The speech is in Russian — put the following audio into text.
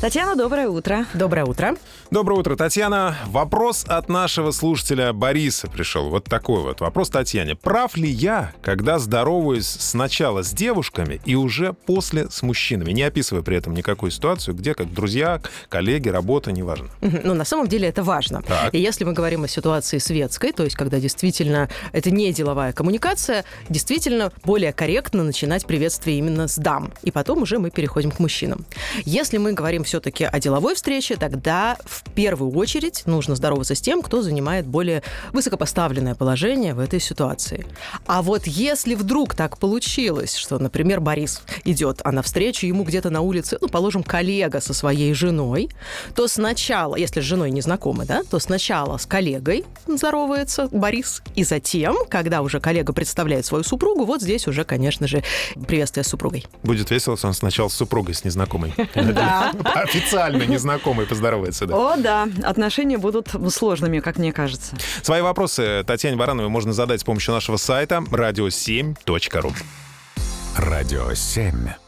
Татьяна, доброе утро. Доброе утро. Доброе утро, Татьяна. Вопрос от нашего слушателя Бориса пришел. Вот такой вот вопрос Татьяне. Прав ли я, когда здороваюсь сначала с девушками и уже после с мужчинами, не описывая при этом никакую ситуацию, где как друзья, коллеги, работа, неважно? Ну, на самом деле это важно. Так. И если мы говорим о ситуации светской, то есть когда действительно это не деловая коммуникация, действительно более корректно начинать приветствие именно с дам. И потом уже мы переходим к мужчинам. Если мы говорим все-таки о деловой встрече, тогда в первую очередь нужно здороваться с тем, кто занимает более высокопоставленное положение в этой ситуации. А вот если вдруг так получилось, что, например, Борис идет, а навстречу ему где-то на улице, ну, положим, коллега со своей женой, то сначала, если с женой не знакомы, да, то сначала с коллегой здоровается Борис, и затем, когда уже коллега представляет свою супругу, вот здесь уже, конечно же, приветствие с супругой. Будет весело, если он сначала с супругой, с незнакомой. Да. Официально незнакомый поздоровается, да. О, да, отношения будут сложными, как мне кажется. Свои вопросы Татьяне Барановой можно задать с помощью нашего сайта radio7.ru. Радио 7.